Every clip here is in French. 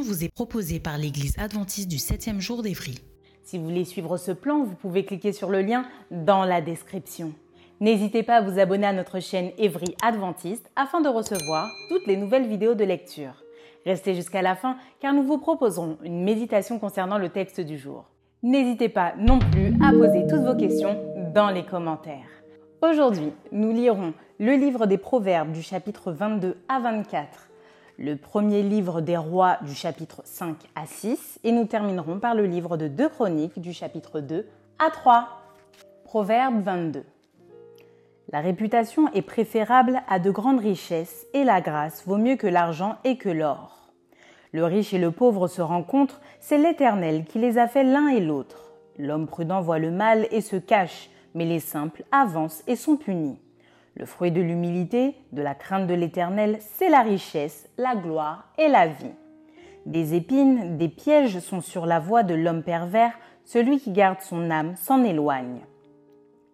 Vous est proposée par l'Église adventiste du 7e jour d'Évry. Si vous voulez suivre ce plan, vous pouvez cliquer sur le lien dans la description. N'hésitez pas à vous abonner à notre chaîne Évry Adventiste afin de recevoir toutes les nouvelles vidéos de lecture. Restez jusqu'à la fin car nous vous proposerons une méditation concernant le texte du jour. N'hésitez pas non plus à poser toutes vos questions dans les commentaires. Aujourd'hui, nous lirons le livre des Proverbes du chapitre 22 à 24 le premier livre des rois du chapitre 5 à 6 et nous terminerons par le livre de 2 chroniques du chapitre 2 à 3. Proverbe 22. La réputation est préférable à de grandes richesses et la grâce vaut mieux que l'argent et que l'or. Le riche et le pauvre se rencontrent, c'est l'Éternel qui les a fait l'un et l'autre. L'homme prudent voit le mal et se cache, mais les simples avancent et sont punis. Le fruit de l'humilité, de la crainte de l'Éternel, c'est la richesse, la gloire et la vie. Des épines, des pièges sont sur la voie de l'homme pervers, celui qui garde son âme s'en éloigne.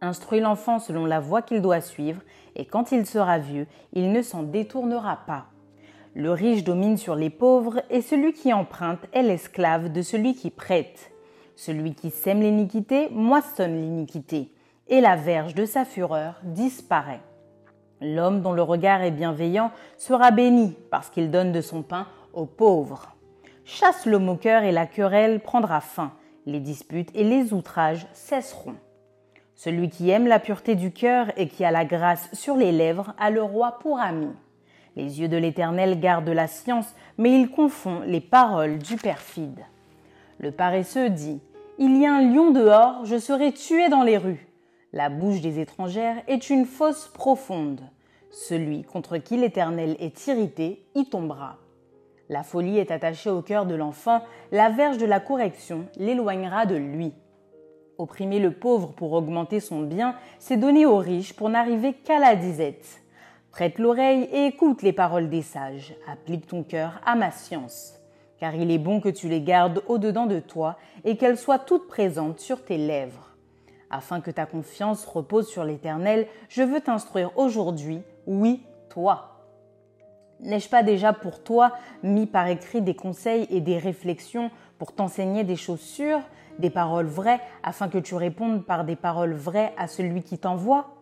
Instruis l'enfant selon la voie qu'il doit suivre, et quand il sera vieux, il ne s'en détournera pas. Le riche domine sur les pauvres, et celui qui emprunte est l'esclave de celui qui prête. Celui qui sème l'iniquité moissonne l'iniquité, et la verge de sa fureur disparaît. L'homme dont le regard est bienveillant sera béni parce qu'il donne de son pain aux pauvres. Chasse le moqueur et la querelle prendra fin, les disputes et les outrages cesseront. Celui qui aime la pureté du cœur et qui a la grâce sur les lèvres a le roi pour ami. Les yeux de l'Éternel gardent la science, mais il confond les paroles du perfide. Le paresseux dit Il y a un lion dehors, je serai tué dans les rues. La bouche des étrangères est une fosse profonde. Celui contre qui l'Éternel est irrité y tombera. La folie est attachée au cœur de l'enfant, la verge de la correction l'éloignera de lui. Opprimer le pauvre pour augmenter son bien, c'est donner aux riches pour n'arriver qu'à la disette. Prête l'oreille et écoute les paroles des sages, applique ton cœur à ma science, car il est bon que tu les gardes au-dedans de toi et qu'elles soient toutes présentes sur tes lèvres. Afin que ta confiance repose sur l'Éternel, je veux t'instruire aujourd'hui, oui, toi. N'ai-je pas déjà pour toi mis par écrit des conseils et des réflexions pour t'enseigner des choses sûres, des paroles vraies, afin que tu répondes par des paroles vraies à celui qui t'envoie?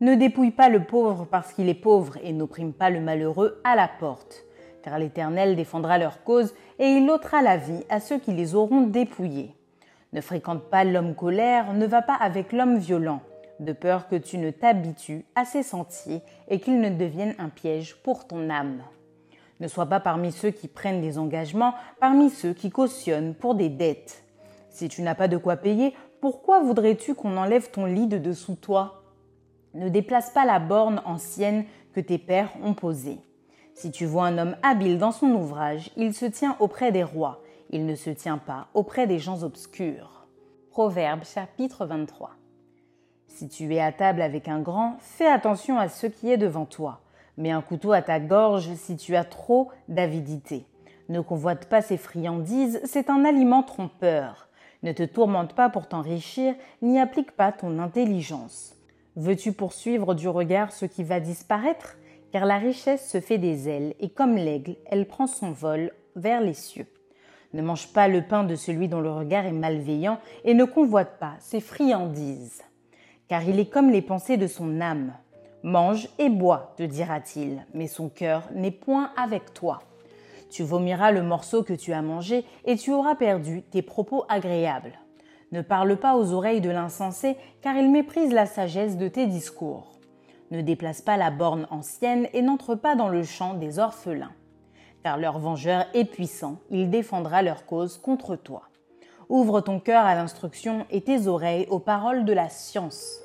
Ne dépouille pas le pauvre parce qu'il est pauvre et n'opprime pas le malheureux à la porte, car l'Éternel défendra leur cause et il ôtera la vie à ceux qui les auront dépouillés. Ne fréquente pas l'homme colère, ne va pas avec l'homme violent, de peur que tu ne t'habitues à ses sentiers et qu'il ne devienne un piège pour ton âme. Ne sois pas parmi ceux qui prennent des engagements, parmi ceux qui cautionnent pour des dettes. Si tu n'as pas de quoi payer, pourquoi voudrais-tu qu'on enlève ton lit de dessous toi? Ne déplace pas la borne ancienne que tes pères ont posée. Si tu vois un homme habile dans son ouvrage, il se tient auprès des rois il ne se tient pas auprès des gens obscurs. Proverbe chapitre 23. Si tu es à table avec un grand, fais attention à ce qui est devant toi. Mets un couteau à ta gorge si tu as trop d'avidité. Ne convoite pas ces friandises, c'est un aliment trompeur. Ne te tourmente pas pour t'enrichir, n'y applique pas ton intelligence. Veux-tu poursuivre du regard ce qui va disparaître? Car la richesse se fait des ailes, et comme l'aigle, elle prend son vol vers les cieux. Ne mange pas le pain de celui dont le regard est malveillant et ne convoite pas ses friandises. Car il est comme les pensées de son âme. Mange et bois, te dira-t-il, mais son cœur n'est point avec toi. Tu vomiras le morceau que tu as mangé et tu auras perdu tes propos agréables. Ne parle pas aux oreilles de l'insensé, car il méprise la sagesse de tes discours. Ne déplace pas la borne ancienne et n'entre pas dans le champ des orphelins. Car leur vengeur est puissant, il défendra leur cause contre toi. Ouvre ton cœur à l'instruction et tes oreilles aux paroles de la science.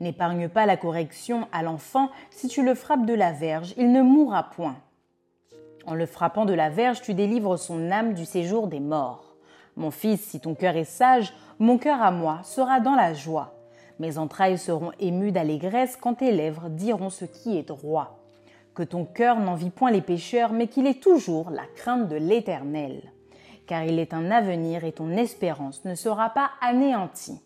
N'épargne pas la correction à l'enfant, si tu le frappes de la verge, il ne mourra point. En le frappant de la verge, tu délivres son âme du séjour des morts. Mon fils, si ton cœur est sage, mon cœur à moi sera dans la joie. Mes entrailles seront émues d'allégresse quand tes lèvres diront ce qui est droit. Que ton cœur n'envie point les pécheurs, mais qu'il ait toujours la crainte de l'Éternel. Car il est un avenir et ton espérance ne sera pas anéantie.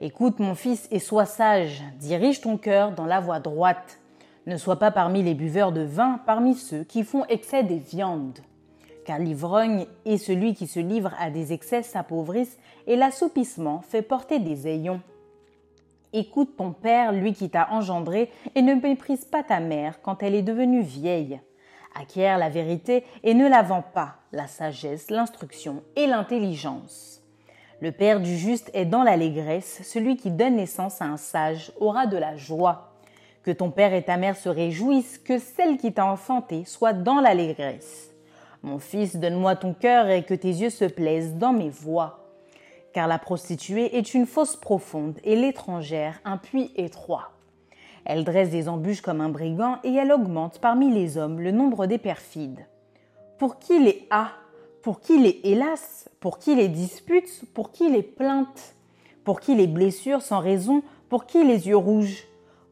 Écoute mon fils et sois sage, dirige ton cœur dans la voie droite. Ne sois pas parmi les buveurs de vin, parmi ceux qui font excès des viandes. Car l'ivrogne et celui qui se livre à des excès s'appauvrissent, et l'assoupissement fait porter des ayons. Écoute ton père, lui qui t'a engendré, et ne méprise pas ta mère quand elle est devenue vieille. Acquiert la vérité et ne la vends pas, la sagesse, l'instruction et l'intelligence. Le Père du juste est dans l'allégresse, celui qui donne naissance à un sage aura de la joie. Que ton père et ta mère se réjouissent, que celle qui t'a enfanté soit dans l'allégresse. Mon fils, donne-moi ton cœur et que tes yeux se plaisent dans mes voies. Car la prostituée est une fosse profonde et l'étrangère un puits étroit. Elle dresse des embûches comme un brigand et elle augmente parmi les hommes le nombre des perfides. Pour qui les a? Pour qui les hélas? Pour qui les disputes? Pour qui les plaintes? Pour qui les blessures sans raison? Pour qui les yeux rouges?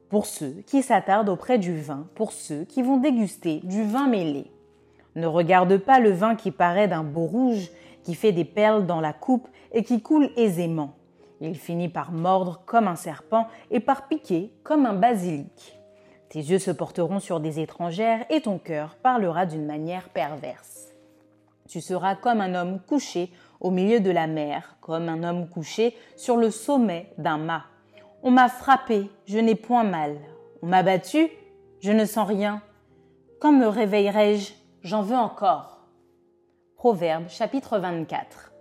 Pour ceux qui s'attardent auprès du vin, pour ceux qui vont déguster du vin mêlé. Ne regarde pas le vin qui paraît d'un beau rouge, qui fait des perles dans la coupe et qui coule aisément. Il finit par mordre comme un serpent et par piquer comme un basilic. Tes yeux se porteront sur des étrangères et ton cœur parlera d'une manière perverse. Tu seras comme un homme couché au milieu de la mer, comme un homme couché sur le sommet d'un mât. On m'a frappé, je n'ai point mal. On m'a battu, je ne sens rien. Quand me réveillerai-je? J'en veux encore. Proverbe chapitre 24.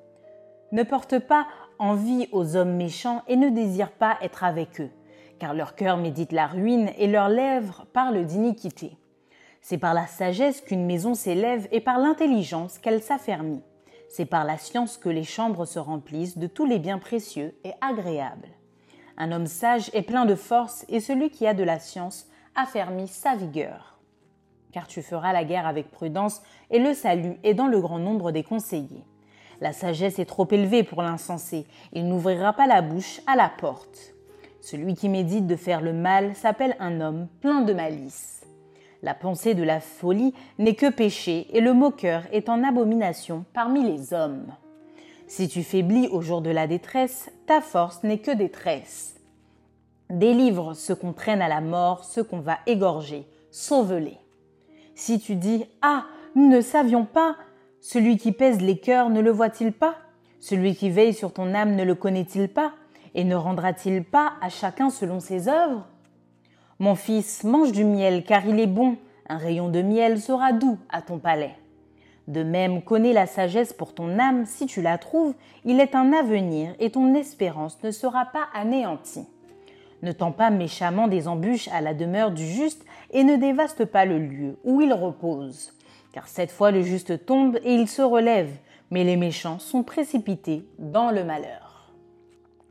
Ne porte pas envie aux hommes méchants et ne désire pas être avec eux, car leur cœur médite la ruine et leurs lèvres parlent d'iniquité. C'est par la sagesse qu'une maison s'élève et par l'intelligence qu'elle s'affermit. C'est par la science que les chambres se remplissent de tous les biens précieux et agréables. Un homme sage est plein de force et celui qui a de la science affermit sa vigueur. Car tu feras la guerre avec prudence et le salut est dans le grand nombre des conseillers. La sagesse est trop élevée pour l'insensé, il n'ouvrira pas la bouche à la porte. Celui qui médite de faire le mal s'appelle un homme plein de malice. La pensée de la folie n'est que péché et le moqueur est en abomination parmi les hommes. Si tu faiblis au jour de la détresse, ta force n'est que détresse. Délivre ceux qu'on traîne à la mort, ceux qu'on va égorger, sauve-les. Si tu dis Ah, nous ne savions pas, celui qui pèse les cœurs ne le voit-il pas? Celui qui veille sur ton âme ne le connaît-il pas? Et ne rendra-t-il pas à chacun selon ses œuvres? Mon fils, mange du miel, car il est bon, un rayon de miel sera doux à ton palais. De même, connais la sagesse pour ton âme, si tu la trouves, il est un avenir et ton espérance ne sera pas anéantie. Ne tends pas méchamment des embûches à la demeure du juste et ne dévaste pas le lieu où il repose. Car cette fois le juste tombe et il se relève, mais les méchants sont précipités dans le malheur.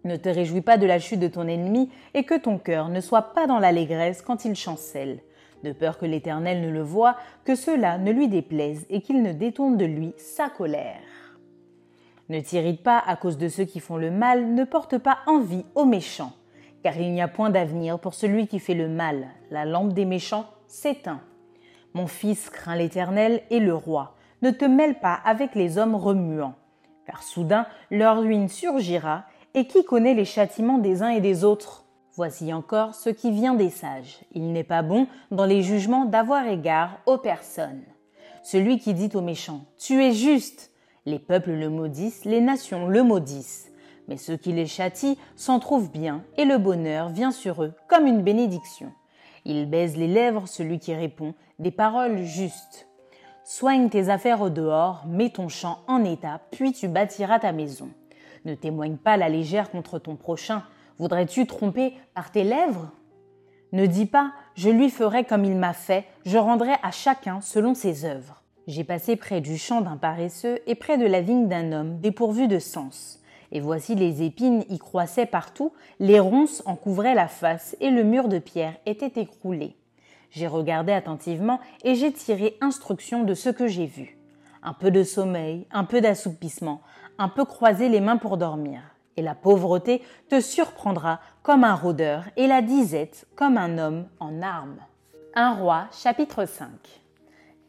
Ne te réjouis pas de la chute de ton ennemi et que ton cœur ne soit pas dans l'allégresse quand il chancelle de peur que l'Éternel ne le voie, que cela ne lui déplaise et qu'il ne détourne de lui sa colère. Ne t'irrite pas à cause de ceux qui font le mal, ne porte pas envie aux méchants, car il n'y a point d'avenir pour celui qui fait le mal. La lampe des méchants s'éteint. Mon fils craint l'Éternel et le roi. Ne te mêle pas avec les hommes remuants, car soudain leur ruine surgira, et qui connaît les châtiments des uns et des autres? Voici encore ce qui vient des sages. Il n'est pas bon dans les jugements d'avoir égard aux personnes. Celui qui dit aux méchants Tu es juste les peuples le maudissent, les nations le maudissent. Mais ceux qui les châtient s'en trouvent bien, et le bonheur vient sur eux comme une bénédiction. Il baise les lèvres celui qui répond des paroles justes. Soigne tes affaires au dehors, mets ton champ en état, puis tu bâtiras ta maison. Ne témoigne pas la légère contre ton prochain, Voudrais-tu tromper par tes lèvres? Ne dis pas je lui ferai comme il m'a fait, je rendrai à chacun selon ses œuvres. J'ai passé près du champ d'un paresseux et près de la vigne d'un homme dépourvu de sens. Et voici les épines y croissaient partout, les ronces en couvraient la face et le mur de pierre était écroulé. J'ai regardé attentivement et j'ai tiré instruction de ce que j'ai vu. Un peu de sommeil, un peu d'assoupissement, un peu croiser les mains pour dormir. Et la pauvreté te surprendra comme un rôdeur et la disette comme un homme en armes. Un roi, chapitre 5.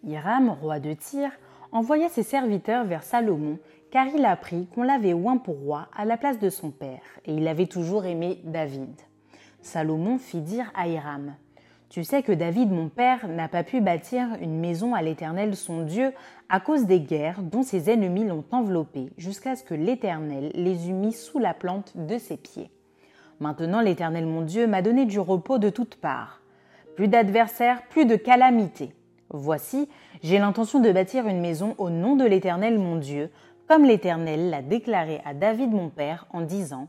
Hiram, roi de Tyr, envoya ses serviteurs vers Salomon, car il apprit qu'on l'avait oint pour roi à la place de son père, et il avait toujours aimé David. Salomon fit dire à Hiram tu sais que David, mon père, n'a pas pu bâtir une maison à l'Éternel son Dieu à cause des guerres dont ses ennemis l'ont enveloppé, jusqu'à ce que l'Éternel les eût mis sous la plante de ses pieds. Maintenant l'Éternel mon Dieu m'a donné du repos de toutes parts. Plus d'adversaires, plus de calamités. Voici, j'ai l'intention de bâtir une maison au nom de l'Éternel mon Dieu, comme l'Éternel l'a déclaré à David mon père en disant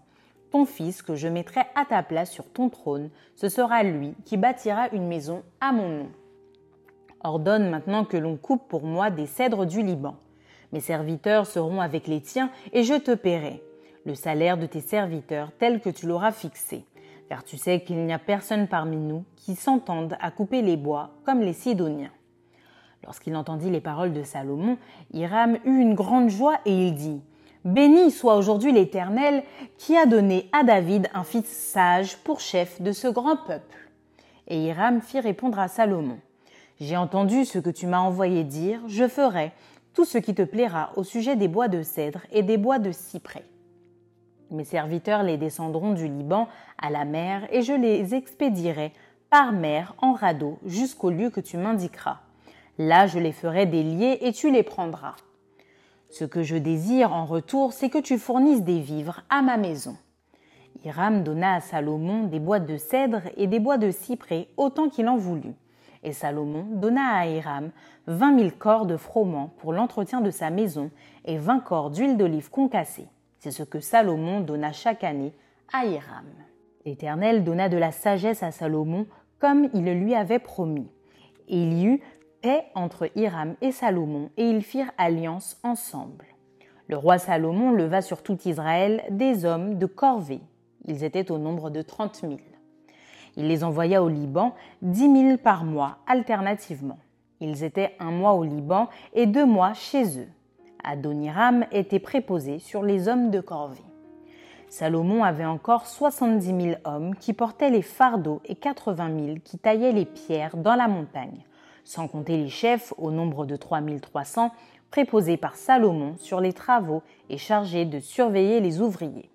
ton fils que je mettrai à ta place sur ton trône, ce sera lui qui bâtira une maison à mon nom. Ordonne maintenant que l'on coupe pour moi des cèdres du Liban. Mes serviteurs seront avec les tiens et je te paierai le salaire de tes serviteurs tel que tu l'auras fixé, car tu sais qu'il n'y a personne parmi nous qui s'entende à couper les bois comme les Sidoniens. Lorsqu'il entendit les paroles de Salomon, Hiram eut une grande joie et il dit Béni soit aujourd'hui l'Éternel qui a donné à David un fils sage pour chef de ce grand peuple. Et Hiram fit répondre à Salomon. J'ai entendu ce que tu m'as envoyé dire, je ferai tout ce qui te plaira au sujet des bois de cèdre et des bois de cyprès. Mes serviteurs les descendront du Liban à la mer et je les expédierai par mer en radeau jusqu'au lieu que tu m'indiqueras. Là je les ferai délier et tu les prendras. Ce que je désire en retour, c'est que tu fournisses des vivres à ma maison. Hiram donna à Salomon des boîtes de cèdre et des bois de cyprès autant qu'il en voulut. Et Salomon donna à Hiram vingt mille corps de froment pour l'entretien de sa maison et vingt corps d'huile d'olive concassée. C'est ce que Salomon donna chaque année à Hiram. L'Éternel donna de la sagesse à Salomon comme il le lui avait promis. Et il y eut paix entre Hiram et Salomon, et ils firent alliance ensemble. Le roi Salomon leva sur tout Israël des hommes de corvée. Ils étaient au nombre de trente mille. Il les envoya au Liban, dix mille par mois, alternativement. Ils étaient un mois au Liban et deux mois chez eux. Adoniram était préposé sur les hommes de corvée. Salomon avait encore soixante-dix mille hommes qui portaient les fardeaux et quatre-vingt mille qui taillaient les pierres dans la montagne sans compter les chefs au nombre de 3300 préposés par Salomon sur les travaux et chargés de surveiller les ouvriers.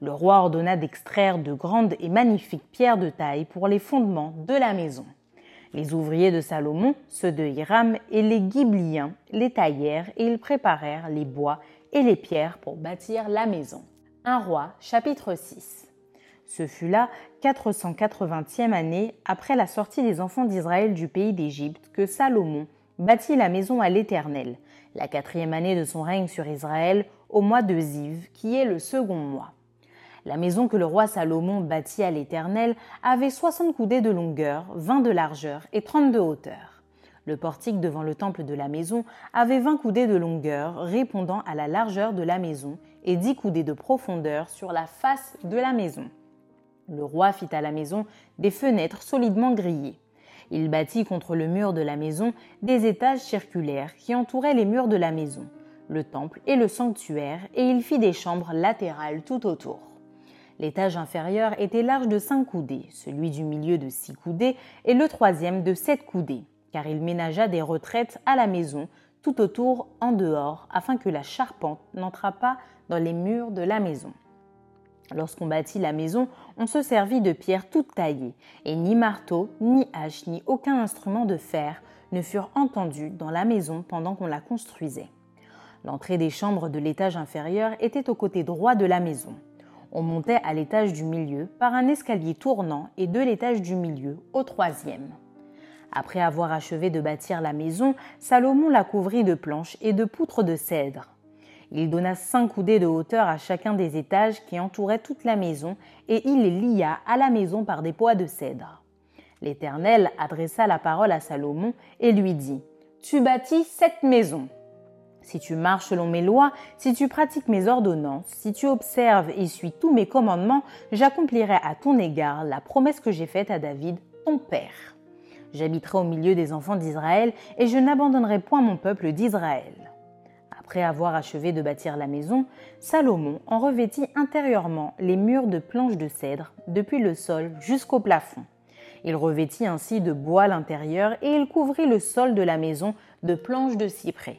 Le roi ordonna d'extraire de grandes et magnifiques pierres de taille pour les fondements de la maison. Les ouvriers de Salomon, ceux de Hiram et les Ghibliens les taillèrent et ils préparèrent les bois et les pierres pour bâtir la maison. Un roi, chapitre 6. Ce fut là 480e année après la sortie des enfants d'Israël du pays d'Égypte que Salomon bâtit la maison à l'Éternel, la quatrième année de son règne sur Israël, au mois de Ziv, qui est le second mois. La maison que le roi Salomon bâtit à l'Éternel avait soixante coudées de longueur, vingt de largeur et trente de hauteur. Le portique devant le temple de la maison avait vingt coudées de longueur, répondant à la largeur de la maison, et dix coudées de profondeur sur la face de la maison. Le roi fit à la maison des fenêtres solidement grillées. Il bâtit contre le mur de la maison des étages circulaires qui entouraient les murs de la maison, le temple et le sanctuaire, et il fit des chambres latérales tout autour. L'étage inférieur était large de cinq coudées, celui du milieu de six coudées et le troisième de sept coudées, car il ménagea des retraites à la maison tout autour en dehors, afin que la charpente n'entrât pas dans les murs de la maison. Lorsqu'on bâtit la maison, on se servit de pierres toutes taillées, et ni marteau, ni hache, ni aucun instrument de fer ne furent entendus dans la maison pendant qu'on la construisait. L'entrée des chambres de l'étage inférieur était au côté droit de la maison. On montait à l'étage du milieu par un escalier tournant et de l'étage du milieu au troisième. Après avoir achevé de bâtir la maison, Salomon la couvrit de planches et de poutres de cèdre. Il donna cinq coudées de hauteur à chacun des étages qui entouraient toute la maison, et il les lia à la maison par des poids de cèdre. L'Éternel adressa la parole à Salomon et lui dit, Tu bâtis cette maison. Si tu marches selon mes lois, si tu pratiques mes ordonnances, si tu observes et suis tous mes commandements, j'accomplirai à ton égard la promesse que j'ai faite à David, ton père. J'habiterai au milieu des enfants d'Israël et je n'abandonnerai point mon peuple d'Israël. Après avoir achevé de bâtir la maison, Salomon en revêtit intérieurement les murs de planches de cèdre, depuis le sol jusqu'au plafond. Il revêtit ainsi de bois l'intérieur et il couvrit le sol de la maison de planches de cyprès.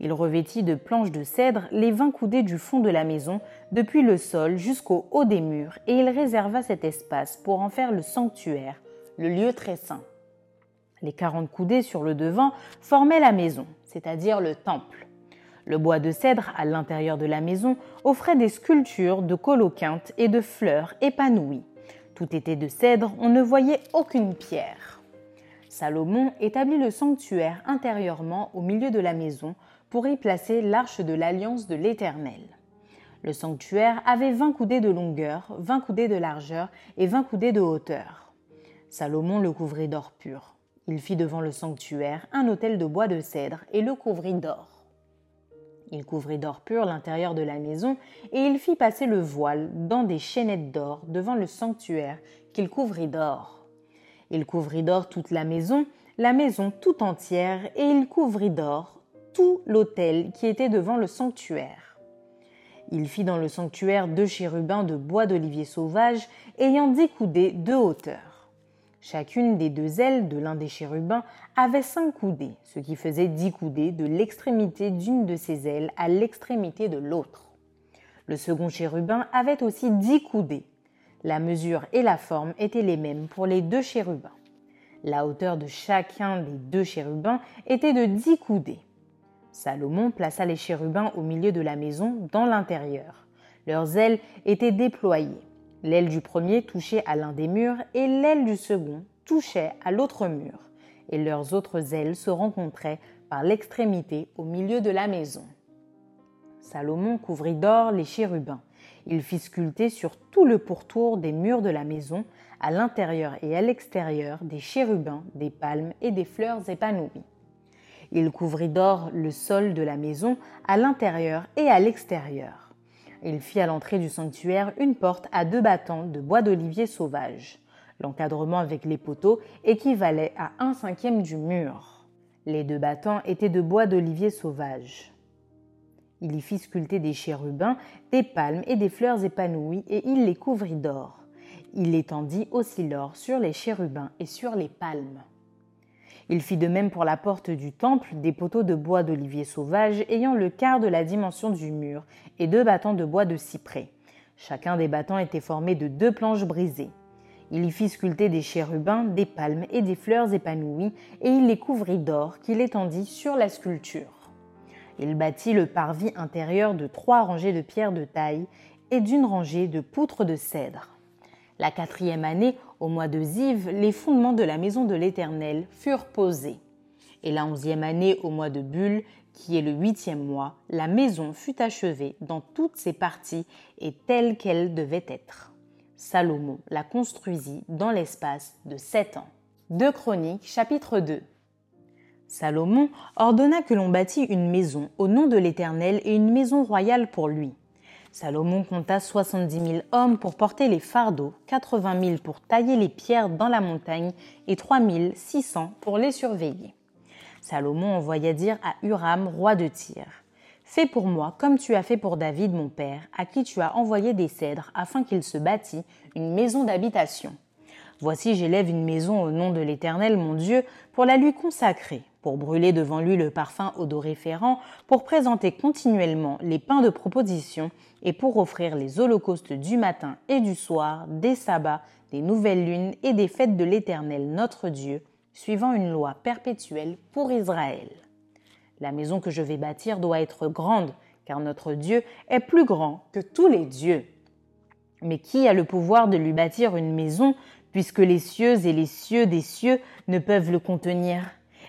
Il revêtit de planches de cèdre les vingt coudées du fond de la maison, depuis le sol jusqu'au haut des murs, et il réserva cet espace pour en faire le sanctuaire, le lieu très saint. Les quarante coudées sur le devant formaient la maison, c'est-à-dire le temple. Le bois de cèdre à l'intérieur de la maison offrait des sculptures de coloquintes et de fleurs épanouies. Tout était de cèdre, on ne voyait aucune pierre. Salomon établit le sanctuaire intérieurement au milieu de la maison pour y placer l'arche de l'alliance de l'Éternel. Le sanctuaire avait vingt coudées de longueur, vingt coudées de largeur et vingt coudées de hauteur. Salomon le couvrit d'or pur. Il fit devant le sanctuaire un autel de bois de cèdre et le couvrit d'or. Il couvrit d'or pur l'intérieur de la maison, et il fit passer le voile dans des chaînettes d'or devant le sanctuaire qu'il couvrit d'or. Il couvrit d'or toute la maison, la maison tout entière, et il couvrit d'or tout l'autel qui était devant le sanctuaire. Il fit dans le sanctuaire deux chérubins de bois d'olivier sauvage, ayant dix coudées de hauteur. Chacune des deux ailes de l'un des chérubins avait cinq coudées, ce qui faisait dix coudées de l'extrémité d'une de ses ailes à l'extrémité de l'autre. Le second chérubin avait aussi dix coudées. La mesure et la forme étaient les mêmes pour les deux chérubins. La hauteur de chacun des deux chérubins était de dix coudées. Salomon plaça les chérubins au milieu de la maison, dans l'intérieur. Leurs ailes étaient déployées. L'aile du premier touchait à l'un des murs et l'aile du second touchait à l'autre mur, et leurs autres ailes se rencontraient par l'extrémité au milieu de la maison. Salomon couvrit d'or les chérubins. Il fit sculpter sur tout le pourtour des murs de la maison, à l'intérieur et à l'extérieur, des chérubins, des palmes et des fleurs épanouies. Il couvrit d'or le sol de la maison, à l'intérieur et à l'extérieur. Il fit à l'entrée du sanctuaire une porte à deux battants de bois d'olivier sauvage. L'encadrement avec les poteaux équivalait à un cinquième du mur. Les deux battants étaient de bois d'olivier sauvage. Il y fit sculpter des chérubins, des palmes et des fleurs épanouies, et il les couvrit d'or. Il étendit aussi l'or sur les chérubins et sur les palmes. Il fit de même pour la porte du temple des poteaux de bois d'olivier sauvage ayant le quart de la dimension du mur et deux battants de bois de cyprès. Chacun des battants était formé de deux planches brisées. Il y fit sculpter des chérubins, des palmes et des fleurs épanouies, et il les couvrit d'or qu'il étendit sur la sculpture. Il bâtit le parvis intérieur de trois rangées de pierres de taille et d'une rangée de poutres de cèdre. La quatrième année, au mois de Ziv, les fondements de la maison de l'Éternel furent posés. Et la onzième année, au mois de Bulle, qui est le huitième mois, la maison fut achevée dans toutes ses parties et telle qu'elle devait être. Salomon la construisit dans l'espace de sept ans. 2 Chroniques, chapitre 2. Salomon ordonna que l'on bâtît une maison au nom de l'Éternel et une maison royale pour lui. Salomon compta 70 000 hommes pour porter les fardeaux, 80 000 pour tailler les pierres dans la montagne et 3 600 pour les surveiller. Salomon envoya dire à Huram, roi de Tyr Fais pour moi comme tu as fait pour David mon père, à qui tu as envoyé des cèdres afin qu'il se bâtît une maison d'habitation. Voici j'élève une maison au nom de l'Éternel mon Dieu pour la lui consacrer pour brûler devant lui le parfum odoriférant, pour présenter continuellement les pains de proposition et pour offrir les holocaustes du matin et du soir, des sabbats, des nouvelles lunes et des fêtes de l'Éternel notre Dieu, suivant une loi perpétuelle pour Israël. La maison que je vais bâtir doit être grande, car notre Dieu est plus grand que tous les dieux. Mais qui a le pouvoir de lui bâtir une maison, puisque les cieux et les cieux des cieux ne peuvent le contenir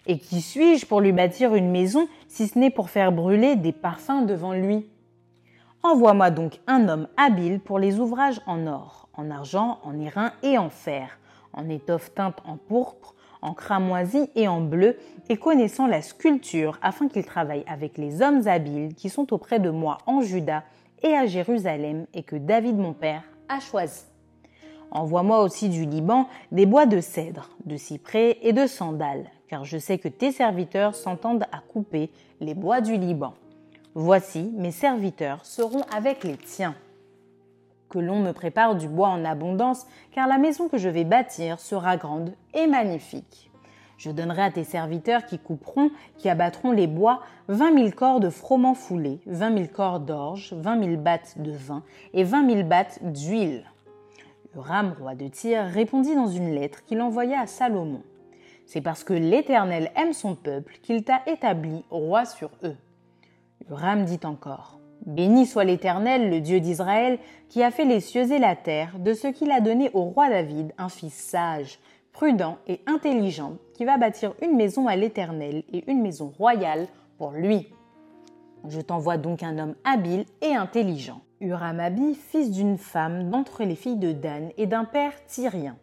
et qui suis-je pour lui bâtir une maison si ce n'est pour faire brûler des parfums devant lui? Envoie-moi donc un homme habile pour les ouvrages en or, en argent, en airain et en fer, en étoffe teinte en pourpre, en cramoisi et en bleu, et connaissant la sculpture afin qu'il travaille avec les hommes habiles qui sont auprès de moi en Juda et à Jérusalem et que David mon père a choisi. Envoie-moi aussi du Liban des bois de cèdre, de cyprès et de sandales, car je sais que tes serviteurs s'entendent à couper les bois du Liban. Voici, mes serviteurs seront avec les tiens. Que l'on me prépare du bois en abondance, car la maison que je vais bâtir sera grande et magnifique. Je donnerai à tes serviteurs qui couperont, qui abattront les bois, vingt mille corps de froment foulé, vingt mille corps d'orge, vingt mille battes de vin et vingt mille battes d'huile. Ram, roi de Tyr, répondit dans une lettre qu'il envoya à Salomon. C'est parce que l'Éternel aime son peuple qu'il t'a établi roi sur eux. Ram dit encore Béni soit l'Éternel, le Dieu d'Israël, qui a fait les cieux et la terre, de ce qu'il a donné au roi David un fils sage, prudent et intelligent, qui va bâtir une maison à l'Éternel et une maison royale pour lui. Je t'envoie donc un homme habile et intelligent. Uramabi, fils d'une femme d'entre les filles de Dan et d'un père tyrien.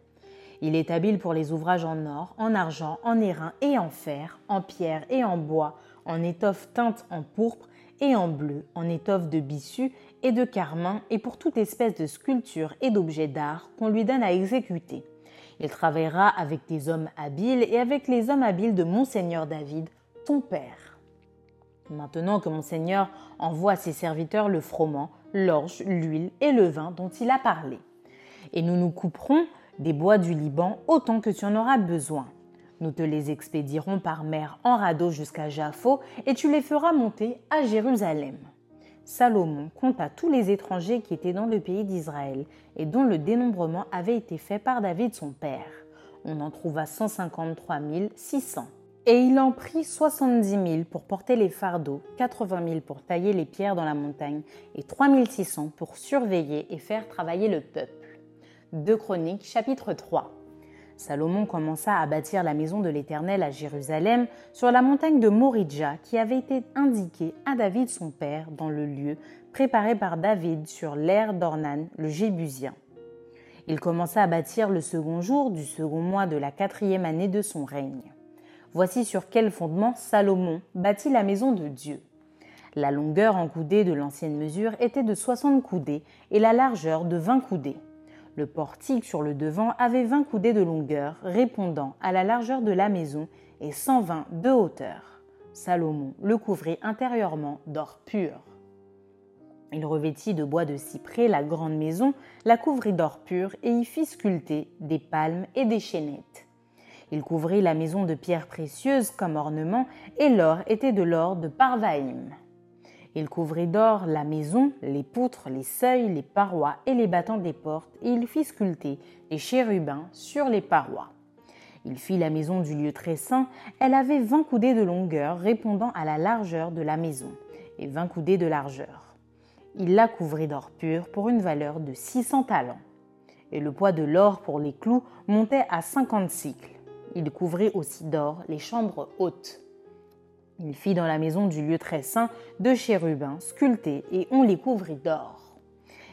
Il est habile pour les ouvrages en or, en argent, en airain et en fer, en pierre et en bois, en étoffe teinte en pourpre et en bleu, en étoffe de bissu et de carmin, et pour toute espèce de sculpture et d'objets d'art qu'on lui donne à exécuter. Il travaillera avec des hommes habiles et avec les hommes habiles de Monseigneur David, ton père. Maintenant que Monseigneur envoie à ses serviteurs le froment, l'orge, l'huile et le vin dont il a parlé. Et nous nous couperons des bois du Liban autant que tu en auras besoin. Nous te les expédierons par mer en radeau jusqu'à Jaffo et tu les feras monter à Jérusalem. Salomon compta tous les étrangers qui étaient dans le pays d'Israël et dont le dénombrement avait été fait par David son père. On en trouva 153 600. Et il en prit 70 000 pour porter les fardeaux, 80 000 pour tailler les pierres dans la montagne et 3 600 pour surveiller et faire travailler le peuple. 2 Chroniques chapitre 3 Salomon commença à bâtir la maison de l'Éternel à Jérusalem sur la montagne de Moridja qui avait été indiquée à David son père dans le lieu préparé par David sur l'air d'Ornan le Jébusien. Il commença à bâtir le second jour du second mois de la quatrième année de son règne. Voici sur quel fondement Salomon bâtit la maison de Dieu. La longueur en coudées de l'ancienne mesure était de 60 coudées et la largeur de 20 coudées. Le portique sur le devant avait 20 coudées de longueur, répondant à la largeur de la maison, et 120 de hauteur. Salomon le couvrit intérieurement d'or pur. Il revêtit de bois de cyprès la grande maison, la couvrit d'or pur et y fit sculpter des palmes et des chaînettes. Il couvrit la maison de pierres précieuses comme ornement, et l'or était de l'or de Parvaïm. Il couvrit d'or la maison, les poutres, les seuils, les parois et les battants des portes, et il fit sculpter des chérubins sur les parois. Il fit la maison du lieu très saint, elle avait vingt coudées de longueur répondant à la largeur de la maison, et vingt coudées de largeur. Il la couvrit d'or pur pour une valeur de six cents talents. Et le poids de l'or pour les clous montait à cinquante cycles. Il couvrit aussi d'or les chambres hautes. Il fit dans la maison du lieu très saint deux chérubins sculptés et on les couvrit d'or.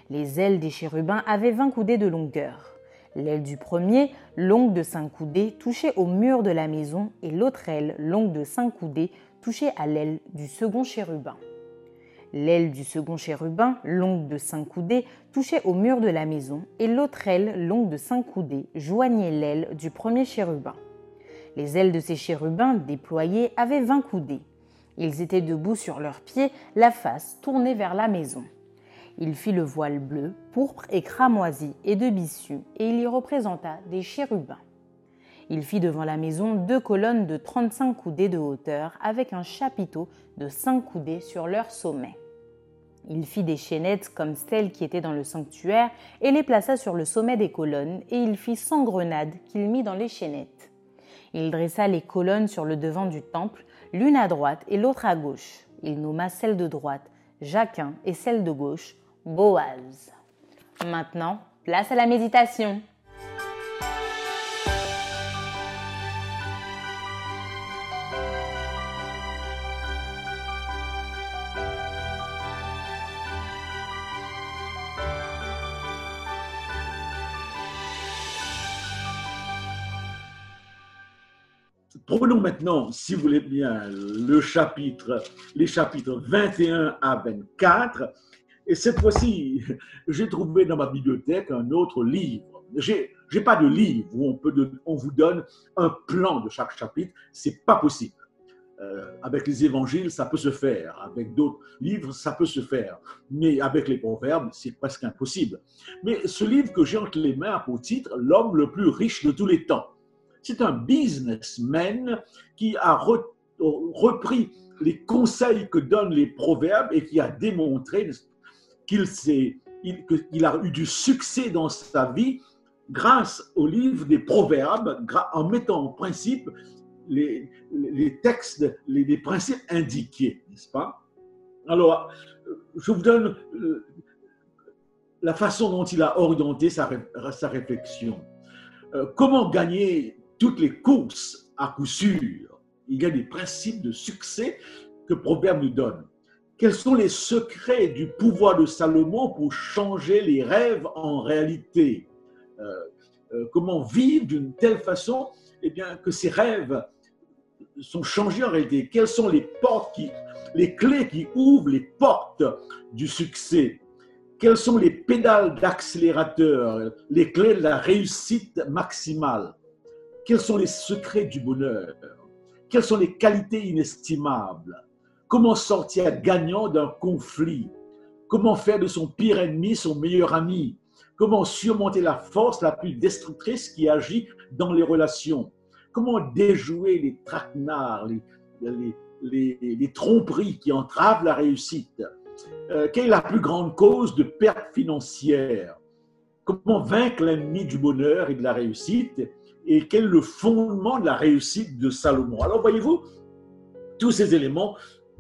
Les ailes des chérubins avaient vingt coudées de longueur. L'aile du premier, longue de cinq coudées, touchait au mur de la maison et l'autre aile, longue de cinq coudées, touchait à l'aile du second chérubin. L'aile du second chérubin, longue de cinq coudées, touchait au mur de la maison et l'autre aile, longue de cinq coudées, joignait l'aile du premier chérubin. Les ailes de ces chérubins déployés avaient vingt coudées. Ils étaient debout sur leurs pieds, la face tournée vers la maison. Il fit le voile bleu, pourpre et cramoisi et de bissu, et il y représenta des chérubins. Il fit devant la maison deux colonnes de trente-cinq coudées de hauteur, avec un chapiteau de cinq coudées sur leur sommet. Il fit des chaînettes comme celles qui étaient dans le sanctuaire, et les plaça sur le sommet des colonnes, et il fit cent grenades qu'il mit dans les chaînettes. Il dressa les colonnes sur le devant du temple, l'une à droite et l'autre à gauche. Il nomma celle de droite Jacquin et celle de gauche Boaz. Maintenant, place à la méditation. Maintenant, si vous voulez bien, le chapitre, les chapitres 21 à 24. Et cette fois-ci, j'ai trouvé dans ma bibliothèque un autre livre. J'ai n'ai pas de livre où on, peut on vous donne un plan de chaque chapitre. C'est pas possible. Euh, avec les évangiles, ça peut se faire. Avec d'autres livres, ça peut se faire. Mais avec les proverbes, c'est presque impossible. Mais ce livre que j'ai entre les mains a pour titre L'homme le plus riche de tous les temps. C'est un businessman qui a repris les conseils que donnent les proverbes et qui a démontré qu'il il, a eu du succès dans sa vie grâce au livre des proverbes, en mettant en principe les, textes, les, principes indiqués, n'est-ce pas? Alors, je vous donne euh, la façon dont il a orienté sa, sa réflexion. Euh, comment gagner toutes les courses à coup sûr. Il y a des principes de succès que Proverbe nous donne. Quels sont les secrets du pouvoir de Salomon pour changer les rêves en réalité? Euh, Comment vivre d'une telle façon eh bien, que ces rêves sont changés en réalité? Quelles sont les portes qui, les clés qui ouvrent les portes du succès? Quelles sont les pédales d'accélérateur, les clés de la réussite maximale? Quels sont les secrets du bonheur? Quelles sont les qualités inestimables? Comment sortir gagnant d'un conflit? Comment faire de son pire ennemi son meilleur ami? Comment surmonter la force la plus destructrice qui agit dans les relations? Comment déjouer les traquenards, les, tromperies qui entravent la réussite? Euh, Quelle est la plus grande cause de perte financière? Comment vaincre l'ennemi du bonheur et de la réussite? Et quel est le fondement de la réussite de Salomon Alors voyez-vous, tous ces éléments,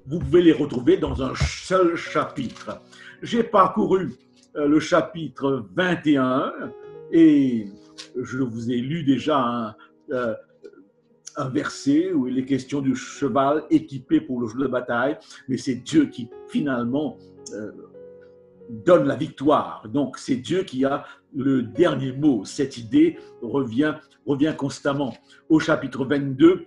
vous pouvez les retrouver dans un seul chapitre. J'ai parcouru euh, le chapitre 21 et je vous ai lu déjà un, euh, un verset où il est question du cheval équipé pour le jour de bataille, mais c'est Dieu qui finalement euh, donne la victoire. Donc c'est Dieu qui a le dernier mot. Cette idée revient, revient constamment. Au chapitre 22,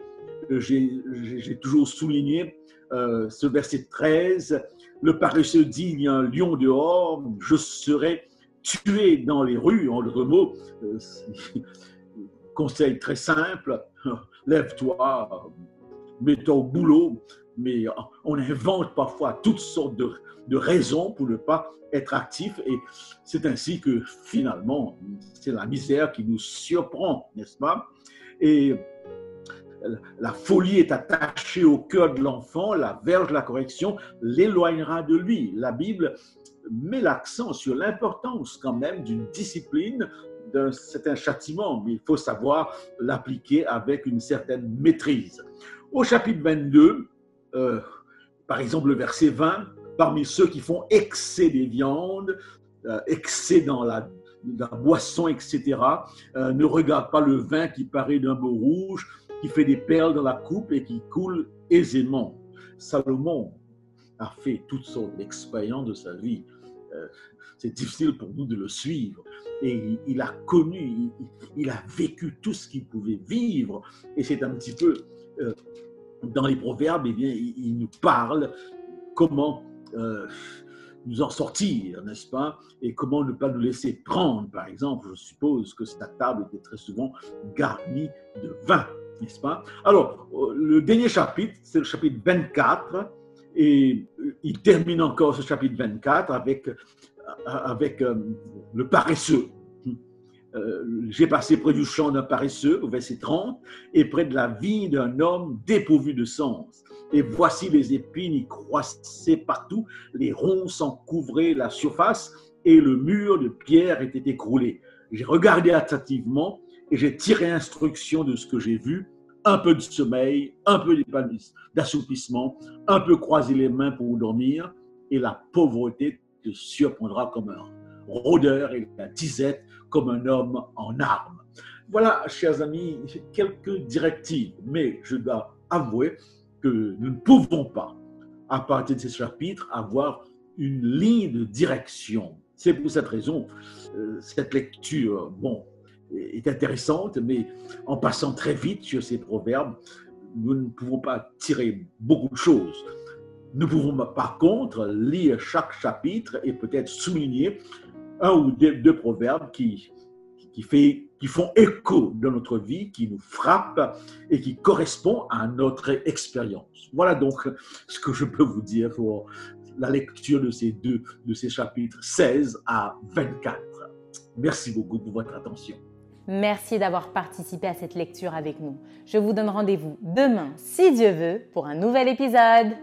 j'ai toujours souligné euh, ce verset 13. Le paresseux dit, il y a un lion dehors, je serai tué dans les rues. En d'autres mots, euh, conseil très simple, lève-toi, mets-toi au boulot, mais on invente parfois toutes sortes de, raisons pour ne pas être actif et c'est ainsi que finalement, c'est la misère qui nous surprend, n'est-ce pas? Et la folie est attachée au cœur de l'enfant, la verge de la correction l'éloignera de lui. La Bible met l'accent sur l'importance quand même d'une discipline c'est un châtiment, mais il faut savoir l'appliquer avec une certaine maîtrise. Au chapitre 22, euh, par exemple le verset 20, parmi ceux qui font excès des viandes, euh, excès dans la, boisson, etc., euh, ne regarde pas le vin qui paraît d'un beau rouge, qui fait des perles dans la coupe et qui coule aisément. Salomon a fait toutes sortes d'expériences de sa vie c'est difficile pour nous de le suivre. Et il a connu, il, a vécu tout ce qu'il pouvait vivre. Et c'est un petit peu, dans les proverbes, eh bien, il, nous parle comment euh, nous en sortir, n'est-ce pas? Et comment ne pas nous laisser prendre. Par exemple, je suppose que sa table était très souvent garnie de vin, n'est-ce pas? Alors, euh, le dernier chapitre, c'est le chapitre 24. Et il termine encore ce chapitre 24 avec avec euh, le paresseux. Euh, j'ai passé près du champ d'un paresseux, au verset 30, et près de la vie d'un homme dépourvu de sens. Et voici les épines y croissaient partout, les ronces en couvraient la surface, et le mur de pierre était écroulé. J'ai regardé attentivement et j'ai tiré instruction de ce que j'ai vu. Un peu de sommeil, un peu d'assoupissement, un peu croiser les mains pour dormir, et la pauvreté te surprendra comme un rôdeur et la disette comme un homme en armes. Voilà, chers amis, quelques directives, mais je dois avouer que nous ne pouvons pas, à partir de ces chapitres, avoir une ligne de direction. C'est pour cette raison, euh, cette lecture, bon, est intéressante, mais en passant très vite sur ces proverbes, nous ne pouvons pas tirer beaucoup de choses. Nous pouvons par contre lire chaque chapitre et peut-être souligner un ou deux, proverbes qui, qui, font écho dans notre vie, qui nous frappent et qui correspondent à notre expérience. Voilà donc ce que je peux vous dire pour la lecture de ces deux, de ces chapitres 16 à 24. Merci beaucoup pour votre attention. Merci d'avoir participé à cette lecture avec nous. Je vous donne rendez-vous demain, si Dieu veut, pour un nouvel épisode.